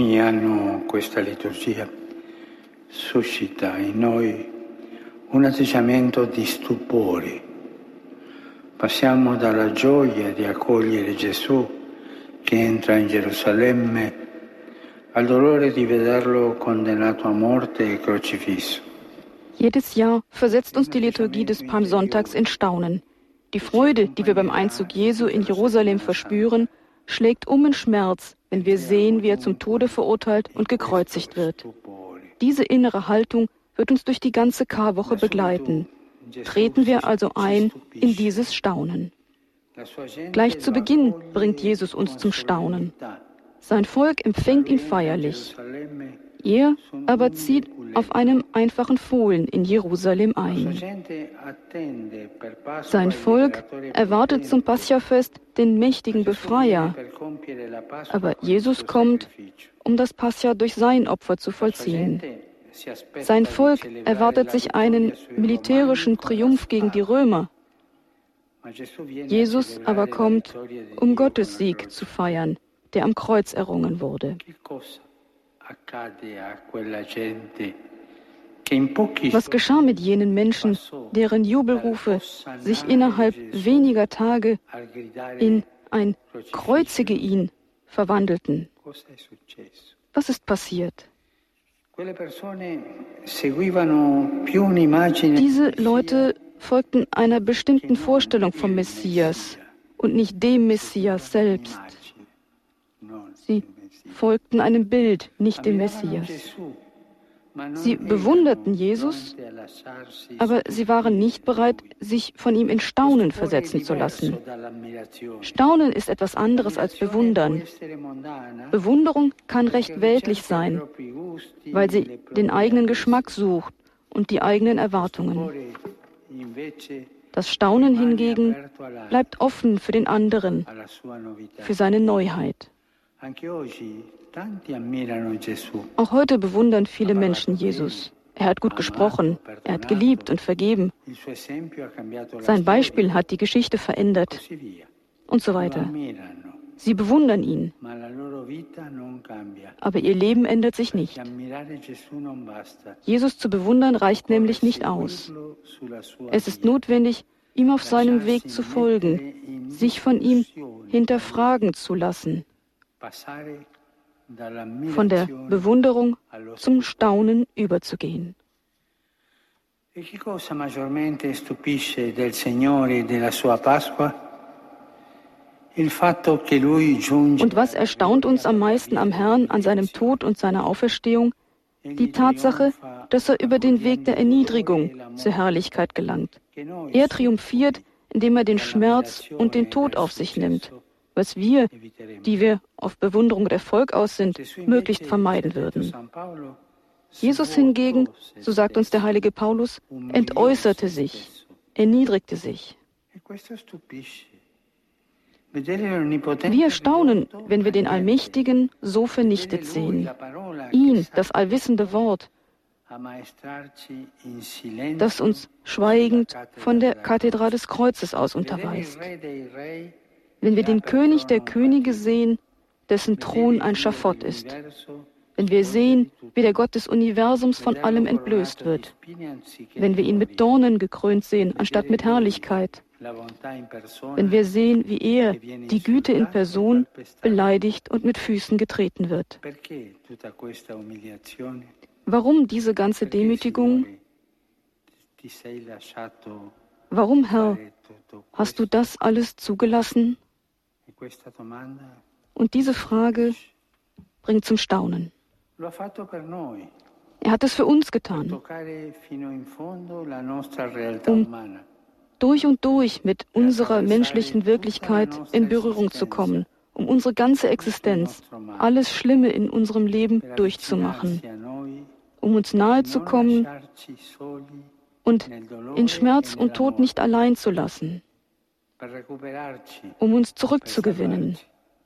Anno questa liturgia suscita in noi un atteggiamento di stupore. Passiamo dalla gioia di accogliere Gesù che entra in Gerusalemme al dolore di vederlo condannato a morte e crocifisso. Jedes Jahr versetzt uns die Liturgie des Palmsonntags in Staunen. Die Freude, die wir beim Einzug Jesu in Jerusalem verspüren, schlägt um in Schmerz, wenn wir sehen, wie er zum Tode verurteilt und gekreuzigt wird. Diese innere Haltung wird uns durch die ganze Karwoche begleiten. Treten wir also ein in dieses Staunen. Gleich zu Beginn bringt Jesus uns zum Staunen. Sein Volk empfängt ihn feierlich. Er aber zieht auf einem einfachen Fohlen in Jerusalem ein. Sein Volk erwartet zum Paschafest den mächtigen Befreier. Aber Jesus kommt, um das Pascha durch sein Opfer zu vollziehen. Sein Volk erwartet sich einen militärischen Triumph gegen die Römer. Jesus aber kommt, um Gottes Sieg zu feiern, der am Kreuz errungen wurde. Was geschah mit jenen Menschen, deren Jubelrufe sich innerhalb weniger Tage in ein Kreuzige ihn verwandelten? Was ist passiert? Diese Leute folgten einer bestimmten Vorstellung vom Messias und nicht dem Messias selbst. Sie folgten einem Bild, nicht dem Messias. Sie bewunderten Jesus, aber sie waren nicht bereit, sich von ihm in Staunen versetzen zu lassen. Staunen ist etwas anderes als Bewundern. Bewunderung kann recht weltlich sein, weil sie den eigenen Geschmack sucht und die eigenen Erwartungen. Das Staunen hingegen bleibt offen für den anderen, für seine Neuheit. Auch heute bewundern viele Menschen Jesus. Er hat gut gesprochen, er hat geliebt und vergeben. Sein Beispiel hat die Geschichte verändert. Und so weiter. Sie bewundern ihn, aber ihr Leben ändert sich nicht. Jesus zu bewundern reicht nämlich nicht aus. Es ist notwendig, ihm auf seinem Weg zu folgen, sich von ihm hinterfragen zu lassen von der Bewunderung zum Staunen überzugehen. E? Und was erstaunt uns am meisten am Herrn an seinem Tod und seiner Auferstehung? Die Tatsache, dass er über den Weg der Erniedrigung zur Herrlichkeit gelangt. Er triumphiert, indem er den Schmerz und den Tod auf sich nimmt was wir, die wir auf Bewunderung der Volk aus sind, möglichst vermeiden würden. Jesus hingegen, so sagt uns der heilige Paulus, entäußerte sich, erniedrigte sich. Wir staunen, wenn wir den Allmächtigen so vernichtet sehen. Ihn, das allwissende Wort, das uns schweigend von der Kathedrale des Kreuzes aus unterweist wenn wir den König der Könige sehen, dessen Thron ein Schafott ist, wenn wir sehen, wie der Gott des Universums von allem entblößt wird, wenn wir ihn mit Dornen gekrönt sehen, anstatt mit Herrlichkeit, wenn wir sehen, wie er, die Güte in Person, beleidigt und mit Füßen getreten wird. Warum diese ganze Demütigung? Warum, Herr, hast du das alles zugelassen? Und diese Frage bringt zum Staunen. Er hat es für uns getan, um durch und durch mit unserer menschlichen Wirklichkeit in Berührung zu kommen, um unsere ganze Existenz, alles Schlimme in unserem Leben durchzumachen, um uns nahe zu kommen und in Schmerz und Tod nicht allein zu lassen um uns zurückzugewinnen,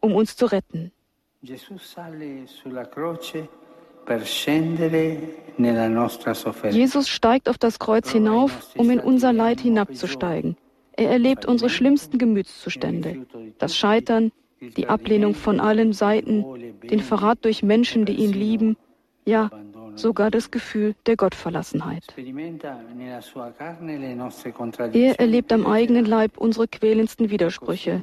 um uns zu retten. Jesus steigt auf das Kreuz hinauf, um in unser Leid hinabzusteigen. Er erlebt unsere schlimmsten Gemütszustände, das Scheitern, die Ablehnung von allen Seiten, den Verrat durch Menschen, die ihn lieben, ja, sogar das Gefühl der Gottverlassenheit. Er erlebt am eigenen Leib unsere quälendsten Widersprüche.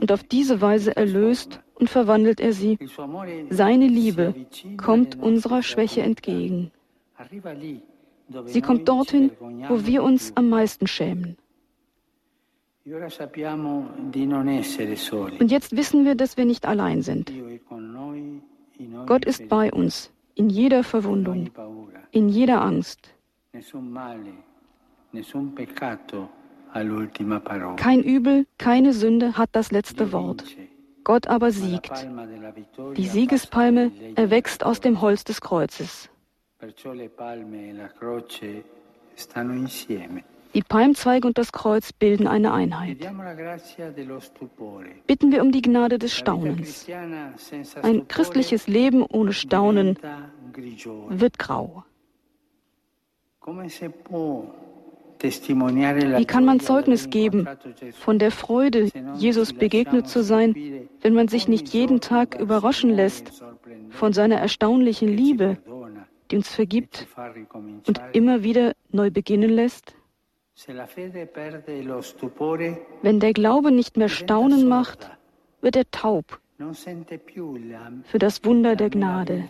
Und auf diese Weise erlöst und verwandelt er sie. Seine Liebe kommt unserer Schwäche entgegen. Sie kommt dorthin, wo wir uns am meisten schämen. Und jetzt wissen wir, dass wir nicht allein sind. Gott ist bei uns in jeder Verwundung, in jeder Angst. Kein Übel, keine Sünde hat das letzte Wort. Gott aber siegt. Die Siegespalme erwächst aus dem Holz des Kreuzes. Die Palmzweige und das Kreuz bilden eine Einheit. Bitten wir um die Gnade des Staunens. Ein christliches Leben ohne Staunen wird grau. Wie kann man Zeugnis geben von der Freude, Jesus begegnet zu sein, wenn man sich nicht jeden Tag überraschen lässt von seiner erstaunlichen Liebe, die uns vergibt und immer wieder neu beginnen lässt? Wenn der Glaube nicht mehr Staunen macht, wird er taub für das Wunder der Gnade.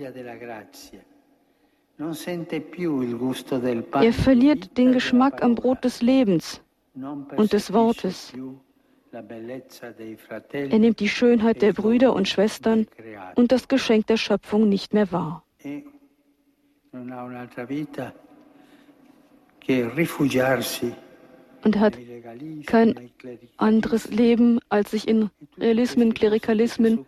Er verliert den Geschmack am Brot des Lebens und des Wortes. Er nimmt die Schönheit der Brüder und Schwestern und das Geschenk der Schöpfung nicht mehr wahr. Und hat kein anderes Leben, als sich in Realismen, Klerikalismen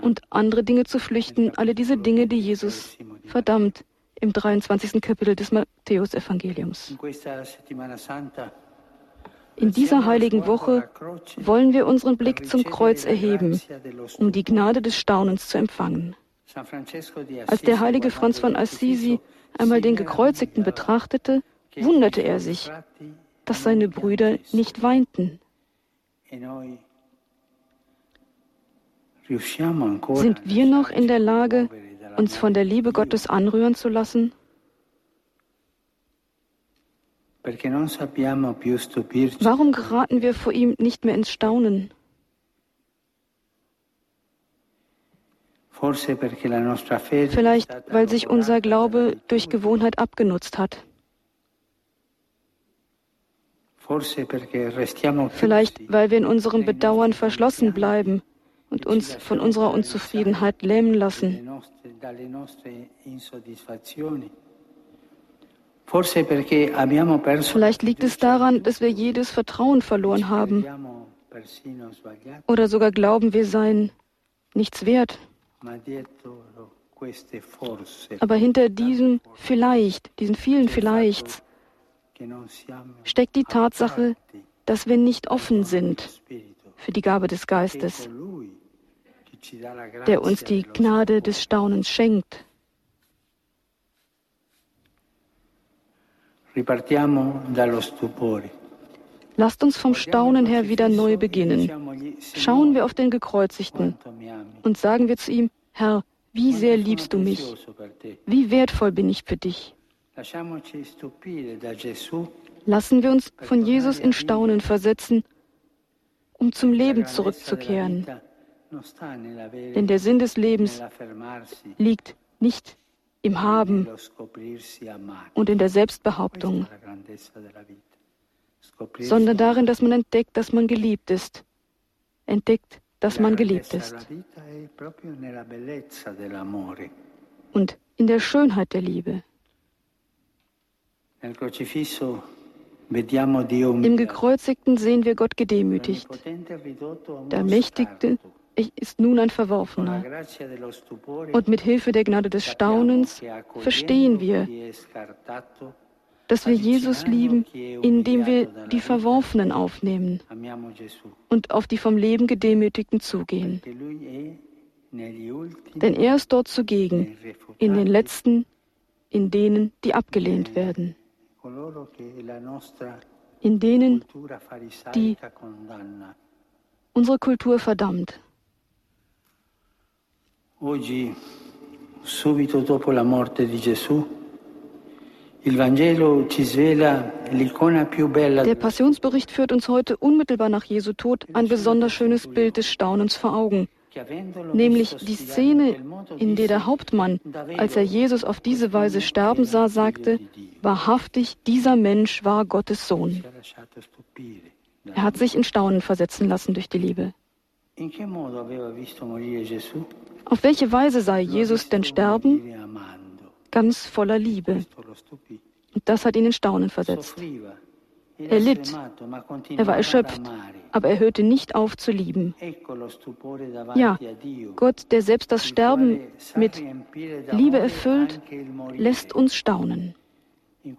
und andere Dinge zu flüchten, alle diese Dinge, die Jesus verdammt im 23. Kapitel des Matthäusevangeliums. In dieser heiligen Woche wollen wir unseren Blick zum Kreuz erheben, um die Gnade des Staunens zu empfangen. Als der heilige Franz von Assisi einmal den Gekreuzigten betrachtete, wunderte er sich, dass seine Brüder nicht weinten. Sind wir noch in der Lage, uns von der Liebe Gottes anrühren zu lassen? Warum geraten wir vor ihm nicht mehr ins Staunen? Vielleicht, weil sich unser Glaube durch Gewohnheit abgenutzt hat. Vielleicht, weil wir in unserem Bedauern verschlossen bleiben und uns von unserer Unzufriedenheit lähmen lassen. Vielleicht liegt es daran, dass wir jedes Vertrauen verloren haben oder sogar glauben, wir seien nichts wert. Aber hinter diesem vielleicht, diesen vielen Vielleichts, steckt die Tatsache, dass wir nicht offen sind für die Gabe des Geistes, der uns die Gnade des Staunens schenkt. Lasst uns vom Staunen her wieder neu beginnen. Schauen wir auf den Gekreuzigten und sagen wir zu ihm, Herr, wie sehr liebst du mich? Wie wertvoll bin ich für dich? Lassen wir uns von Jesus in Staunen versetzen, um zum Leben zurückzukehren. Denn der Sinn des Lebens liegt nicht im Haben und in der Selbstbehauptung, sondern darin, dass man entdeckt, dass man geliebt ist. Entdeckt, dass man geliebt ist. Und in der Schönheit der Liebe. Im Gekreuzigten sehen wir Gott gedemütigt. Der Mächtigte ist nun ein Verworfener. Und mit Hilfe der Gnade des Staunens verstehen wir, dass wir Jesus lieben, indem wir die Verworfenen aufnehmen und auf die vom Leben Gedemütigten zugehen. Denn er ist dort zugegen, in den Letzten, in denen, die abgelehnt werden in denen die unsere Kultur verdammt. Oggi, subito dopo la morte di Gesù, il Vangelo ci svela l'icona più bella. Der Passionsbericht führt uns heute unmittelbar nach Jesu Tod ein besonders schönes Bild des Staunens vor Augen nämlich die Szene, in der der Hauptmann, als er Jesus auf diese Weise sterben sah, sagte, wahrhaftig, dieser Mensch war Gottes Sohn. Er hat sich in Staunen versetzen lassen durch die Liebe. Auf welche Weise sah Jesus denn sterben? Ganz voller Liebe. Und das hat ihn in Staunen versetzt. Er litt, er war erschöpft, aber er hörte nicht auf zu lieben. Ja, Gott, der selbst das Sterben mit Liebe erfüllt, lässt uns staunen. In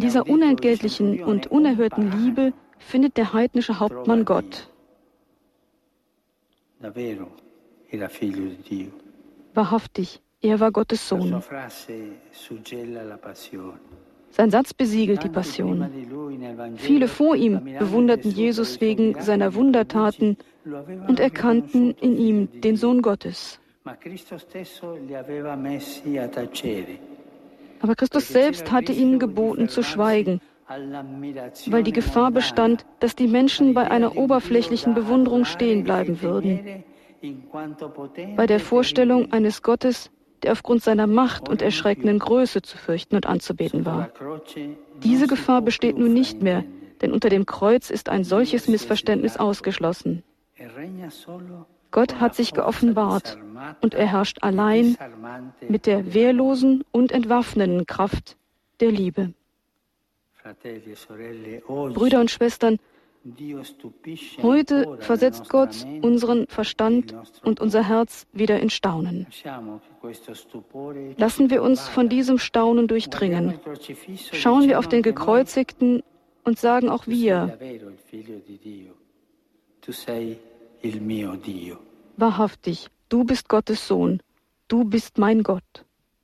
dieser unentgeltlichen und unerhörten Liebe findet der heidnische Hauptmann Gott. Wahrhaftig, er war Gottes Sohn. Sein Satz besiegelt die Passion. Viele vor ihm bewunderten Jesus wegen seiner Wundertaten und erkannten in ihm den Sohn Gottes. Aber Christus selbst hatte ihnen geboten zu schweigen, weil die Gefahr bestand, dass die Menschen bei einer oberflächlichen Bewunderung stehen bleiben würden. Bei der Vorstellung eines Gottes, der aufgrund seiner Macht und erschreckenden Größe zu fürchten und anzubeten war. Diese Gefahr besteht nun nicht mehr, denn unter dem Kreuz ist ein solches Missverständnis ausgeschlossen. Gott hat sich geoffenbart und er herrscht allein mit der wehrlosen und entwaffnenden Kraft der Liebe. Brüder und Schwestern, Heute versetzt Gott unseren Verstand und unser Herz wieder in Staunen. Lassen wir uns von diesem Staunen durchdringen. Schauen wir auf den Gekreuzigten und sagen auch wir, wahrhaftig, du bist Gottes Sohn, du bist mein Gott.